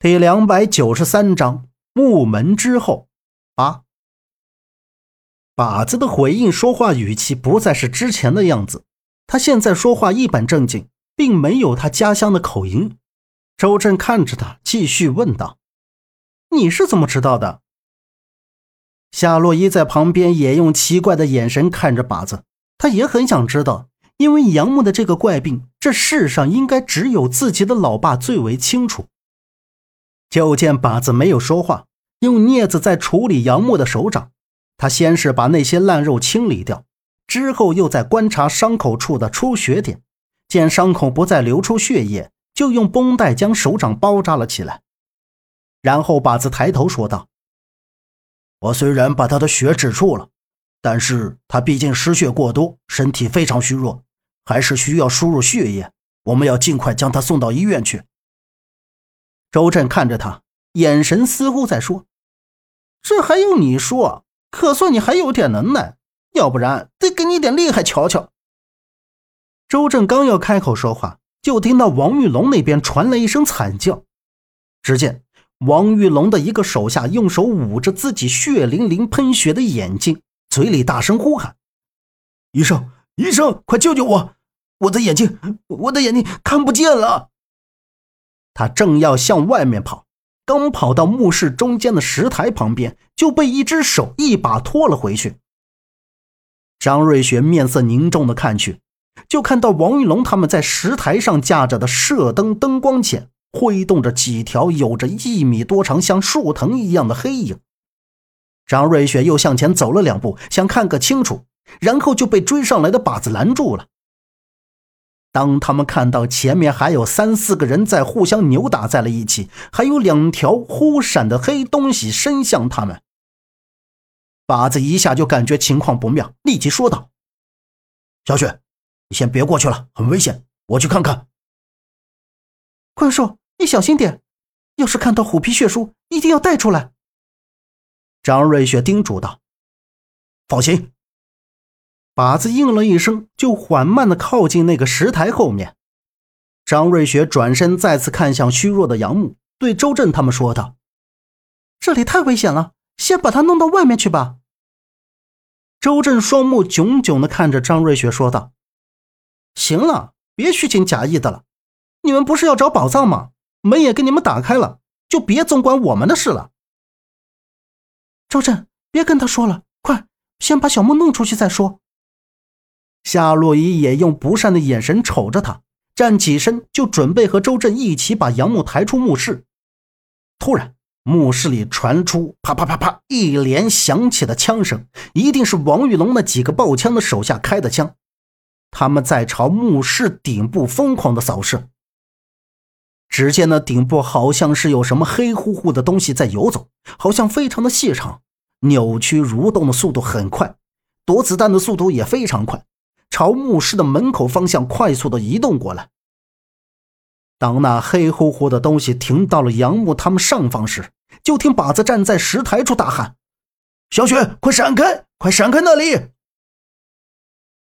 第两百九十三章木门之后八。把子的回应说话语气不再是之前的样子，他现在说话一本正经，并没有他家乡的口音。周震看着他，继续问道：“你是怎么知道的？”夏洛伊在旁边也用奇怪的眼神看着把子，他也很想知道，因为杨木的这个怪病，这世上应该只有自己的老爸最为清楚。就见靶子没有说话，用镊子在处理杨木的手掌。他先是把那些烂肉清理掉，之后又在观察伤口处的出血点。见伤口不再流出血液，就用绷带将手掌包扎了起来。然后靶子抬头说道：“我虽然把他的血止住了，但是他毕竟失血过多，身体非常虚弱，还是需要输入血液。我们要尽快将他送到医院去。”周震看着他，眼神似乎在说：“这还用你说？可算你还有点能耐，要不然得给你点厉害瞧瞧。”周震刚要开口说话，就听到王玉龙那边传来一声惨叫。只见王玉龙的一个手下用手捂着自己血淋淋、喷血的眼睛，嘴里大声呼喊：“医生，医生，快救救我！我的眼睛，我的眼睛看不见了！”他正要向外面跑，刚跑到墓室中间的石台旁边，就被一只手一把拖了回去。张瑞雪面色凝重的看去，就看到王玉龙他们在石台上架着的射灯灯光前，挥动着几条有着一米多长、像树藤一样的黑影。张瑞雪又向前走了两步，想看个清楚，然后就被追上来的靶子拦住了。当他们看到前面还有三四个人在互相扭打在了一起，还有两条忽闪的黑东西伸向他们，把子一下就感觉情况不妙，立即说道：“小雪，你先别过去了，很危险，我去看看。”怪兽，你小心点，要是看到虎皮血书，一定要带出来。”张瑞雪叮嘱道。“放心。”靶子应了一声，就缓慢地靠近那个石台后面。张瑞雪转身再次看向虚弱的杨木，对周震他们说道：“这里太危险了，先把他弄到外面去吧。”周震双目炯炯地看着张瑞雪说道：“行了，别虚情假意的了。你们不是要找宝藏吗？门也给你们打开了，就别总管我们的事了。”周震，别跟他说了，快，先把小梦弄出去再说。夏洛伊也用不善的眼神瞅着他，站起身就准备和周震一起把杨木抬出墓室。突然，墓室里传出啪啪啪啪一连响起的枪声，一定是王玉龙那几个爆枪的手下开的枪。他们在朝墓室顶部疯狂的扫射。只见那顶部好像是有什么黑乎乎的东西在游走，好像非常的细长，扭曲蠕动的速度很快，躲子弹的速度也非常快。朝墓室的门口方向快速的移动过来。当那黑乎乎的东西停到了杨木他们上方时，就听靶子站在石台处大喊：“小雪，快闪开！快闪开那里！”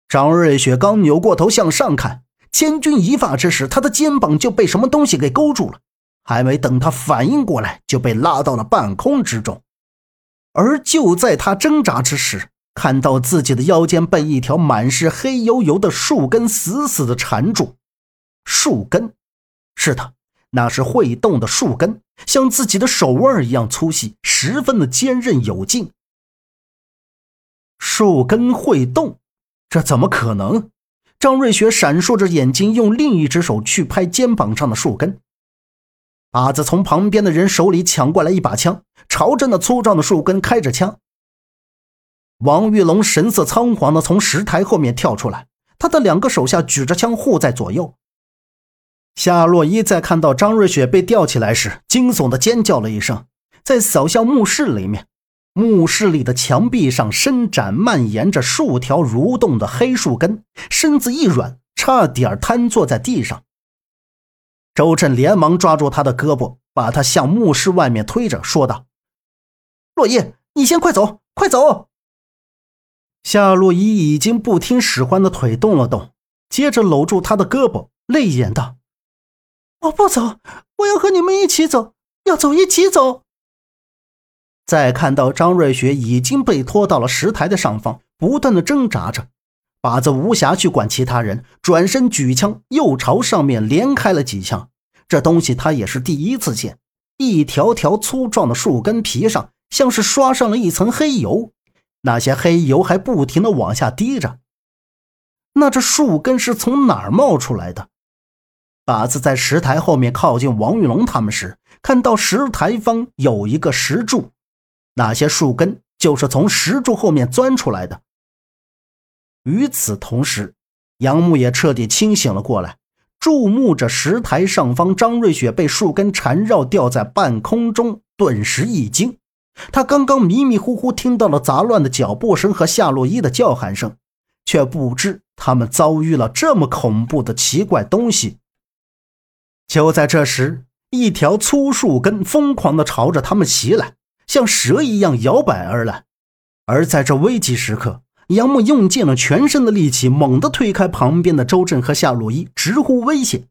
张瑞雪刚扭过头向上看，千钧一发之时，他的肩膀就被什么东西给勾住了。还没等他反应过来，就被拉到了半空之中。而就在他挣扎之时，看到自己的腰间被一条满是黑油油的树根死死的缠住，树根，是的，那是会动的树根，像自己的手腕一样粗细，十分的坚韧有劲。树根会动，这怎么可能？张瑞雪闪烁着眼睛，用另一只手去拍肩膀上的树根。阿子从旁边的人手里抢过来一把枪，朝着那粗壮的树根开着枪。王玉龙神色仓皇的从石台后面跳出来，他的两个手下举着枪护在左右。夏洛伊在看到张瑞雪被吊起来时，惊悚的尖叫了一声，在扫向墓室里面。墓室里的墙壁上伸展蔓延着数条蠕动的黑树根，身子一软，差点瘫坐在地上。周震连忙抓住他的胳膊，把他向墓室外面推着，说道：“洛伊，你先快走，快走！”夏洛伊已经不听使唤的腿动了动，接着搂住他的胳膊，泪眼道：“我不走，我要和你们一起走，要走一起走。再看到张瑞雪已经被拖到了石台的上方，不断的挣扎着，把子无暇去管其他人，转身举枪又朝上面连开了几枪。这东西他也是第一次见，一条条粗壮的树根皮上像是刷上了一层黑油，那些黑油还不停的往下滴着。那这树根是从哪儿冒出来的？把子在石台后面靠近王玉龙他们时，看到石台方有一个石柱。那些树根就是从石柱后面钻出来的。与此同时，杨木也彻底清醒了过来，注目着石台上方。张瑞雪被树根缠绕，吊在半空中，顿时一惊。他刚刚迷迷糊糊听到了杂乱的脚步声和夏洛伊的叫喊声，却不知他们遭遇了这么恐怖的奇怪东西。就在这时，一条粗树根疯狂地朝着他们袭来。像蛇一样摇摆而来，而在这危急时刻，杨木用尽了全身的力气，猛地推开旁边的周震和夏洛伊，直呼危险。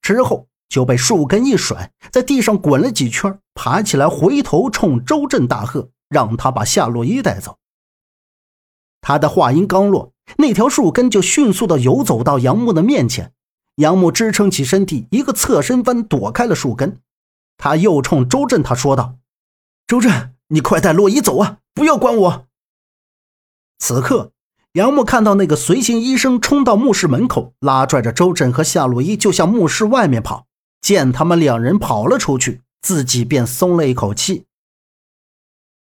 之后就被树根一甩，在地上滚了几圈，爬起来，回头冲周震大喝，让他把夏洛伊带走。他的话音刚落，那条树根就迅速的游走到杨木的面前，杨木支撑起身体，一个侧身翻躲开了树根。他又冲周震他说道。周震，你快带洛伊走啊！不要管我。此刻，杨木看到那个随行医生冲到墓室门口，拉拽着周震和夏洛伊就向墓室外面跑。见他们两人跑了出去，自己便松了一口气。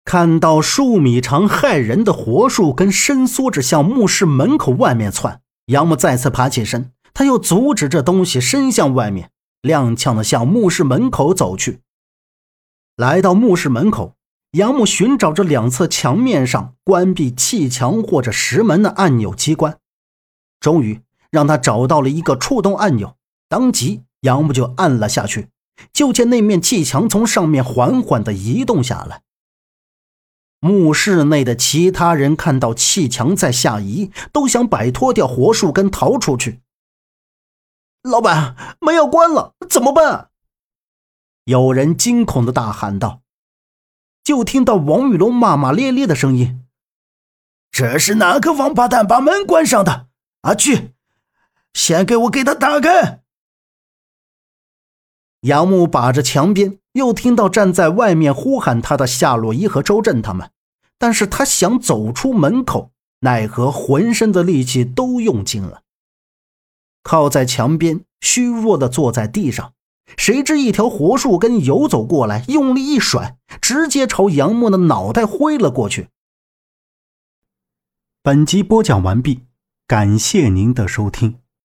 看到数米长骇人的活树根伸缩着向墓室门口外面窜，杨木再次爬起身，他又阻止这东西伸向外面，踉跄的向墓室门口走去。来到墓室门口，杨木寻找着两侧墙面上关闭砌墙或者石门的按钮机关，终于让他找到了一个触动按钮。当即，杨木就按了下去，就见那面砌墙从上面缓缓地移动下来。墓室内的其他人看到砌墙在下移，都想摆脱掉活树根逃出去。老板，门要关了，怎么办？有人惊恐的大喊道：“就听到王玉龙骂骂咧咧的声音，这是哪个王八蛋把门关上的？阿去，先给我给他打开！”杨木把着墙边，又听到站在外面呼喊他的夏洛伊和周震他们，但是他想走出门口，奈何浑身的力气都用尽了，靠在墙边，虚弱的坐在地上。谁知一条活树根游走过来，用力一甩，直接朝杨木的脑袋挥了过去。本集播讲完毕，感谢您的收听。